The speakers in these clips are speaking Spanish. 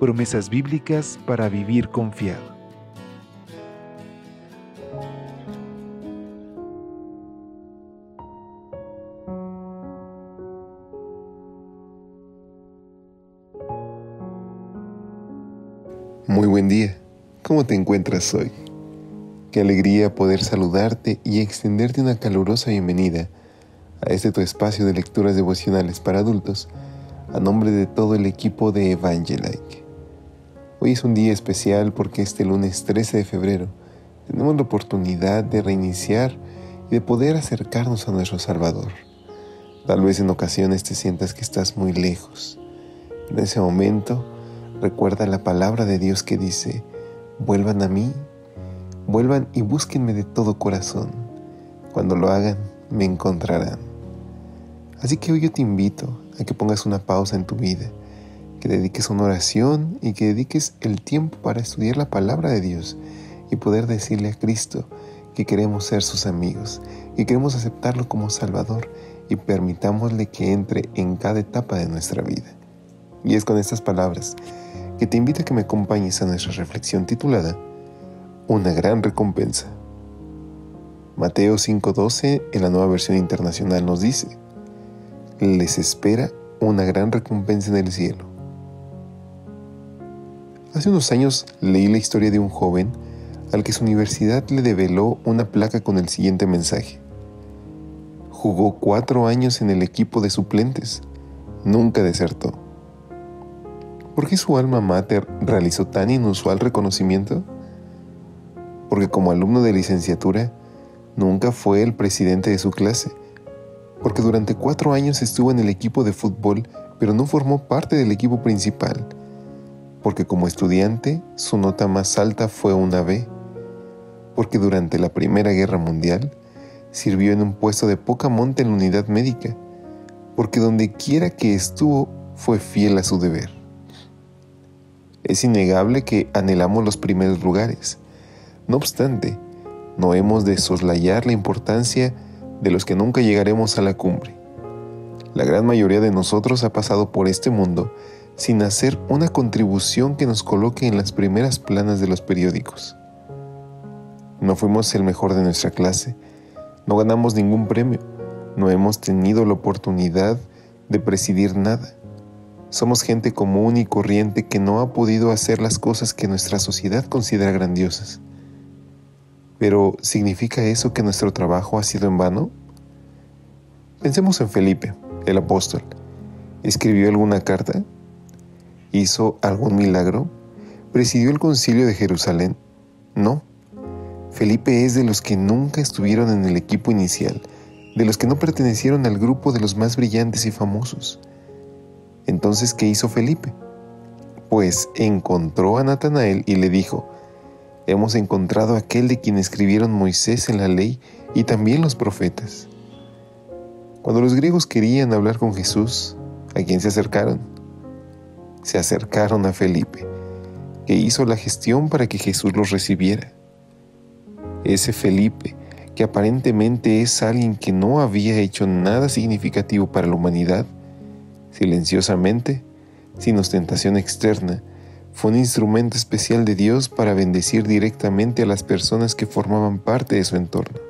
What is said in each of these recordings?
Promesas bíblicas para vivir confiado. Muy buen día. ¿Cómo te encuentras hoy? Qué alegría poder saludarte y extenderte una calurosa bienvenida a este tu espacio de lecturas devocionales para adultos a nombre de todo el equipo de Evangelike. Hoy es un día especial porque este lunes 13 de febrero tenemos la oportunidad de reiniciar y de poder acercarnos a nuestro Salvador. Tal vez en ocasiones te sientas que estás muy lejos. En ese momento, Recuerda la palabra de Dios que dice, vuelvan a mí, vuelvan y búsquenme de todo corazón. Cuando lo hagan, me encontrarán. Así que hoy yo te invito a que pongas una pausa en tu vida, que dediques una oración y que dediques el tiempo para estudiar la palabra de Dios y poder decirle a Cristo que queremos ser sus amigos, que queremos aceptarlo como Salvador y permitámosle que entre en cada etapa de nuestra vida. Y es con estas palabras que te invito a que me acompañes a nuestra reflexión titulada Una gran recompensa. Mateo 5:12 en la nueva versión internacional nos dice, les espera una gran recompensa en el cielo. Hace unos años leí la historia de un joven al que su universidad le develó una placa con el siguiente mensaje. Jugó cuatro años en el equipo de suplentes, nunca desertó. ¿Por qué su alma mater realizó tan inusual reconocimiento? Porque como alumno de licenciatura, nunca fue el presidente de su clase. Porque durante cuatro años estuvo en el equipo de fútbol, pero no formó parte del equipo principal. Porque como estudiante, su nota más alta fue una B. Porque durante la Primera Guerra Mundial, sirvió en un puesto de poca monta en la unidad médica. Porque donde quiera que estuvo, fue fiel a su deber. Es innegable que anhelamos los primeros lugares. No obstante, no hemos de soslayar la importancia de los que nunca llegaremos a la cumbre. La gran mayoría de nosotros ha pasado por este mundo sin hacer una contribución que nos coloque en las primeras planas de los periódicos. No fuimos el mejor de nuestra clase, no ganamos ningún premio, no hemos tenido la oportunidad de presidir nada. Somos gente común y corriente que no ha podido hacer las cosas que nuestra sociedad considera grandiosas. Pero, ¿significa eso que nuestro trabajo ha sido en vano? Pensemos en Felipe, el apóstol. ¿Escribió alguna carta? ¿Hizo algún milagro? ¿Presidió el concilio de Jerusalén? No. Felipe es de los que nunca estuvieron en el equipo inicial, de los que no pertenecieron al grupo de los más brillantes y famosos. Entonces, ¿qué hizo Felipe? Pues encontró a Natanael y le dijo, hemos encontrado a aquel de quien escribieron Moisés en la ley y también los profetas. Cuando los griegos querían hablar con Jesús, ¿a quién se acercaron? Se acercaron a Felipe, que hizo la gestión para que Jesús los recibiera. Ese Felipe, que aparentemente es alguien que no había hecho nada significativo para la humanidad, silenciosamente, sin ostentación externa, fue un instrumento especial de Dios para bendecir directamente a las personas que formaban parte de su entorno.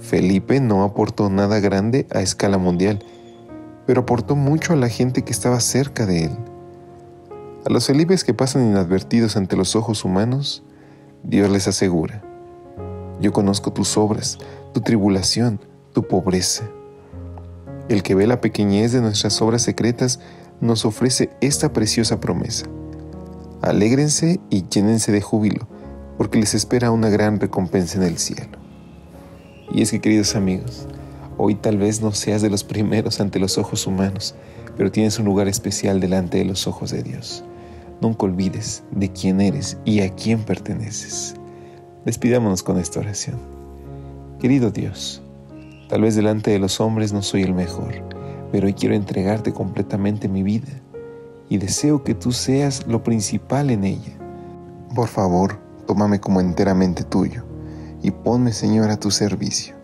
Felipe no aportó nada grande a escala mundial, pero aportó mucho a la gente que estaba cerca de él. A los Felipes que pasan inadvertidos ante los ojos humanos, Dios les asegura, yo conozco tus obras, tu tribulación, tu pobreza el que ve la pequeñez de nuestras obras secretas nos ofrece esta preciosa promesa. Alégrense y llénense de júbilo, porque les espera una gran recompensa en el cielo. Y es que, queridos amigos, hoy tal vez no seas de los primeros ante los ojos humanos, pero tienes un lugar especial delante de los ojos de Dios. nunca olvides de quién eres y a quién perteneces. Despidámonos con esta oración. Querido Dios, tal vez delante de los hombres no soy el mejor, pero hoy quiero entregarte completamente mi vida y deseo que tú seas lo principal en ella. Por favor, tómame como enteramente tuyo y ponme, Señor, a tu servicio.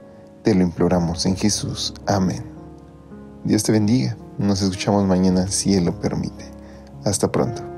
Te lo imploramos en Jesús. Amén. Dios te bendiga. Nos escuchamos mañana si Él lo permite. Hasta pronto.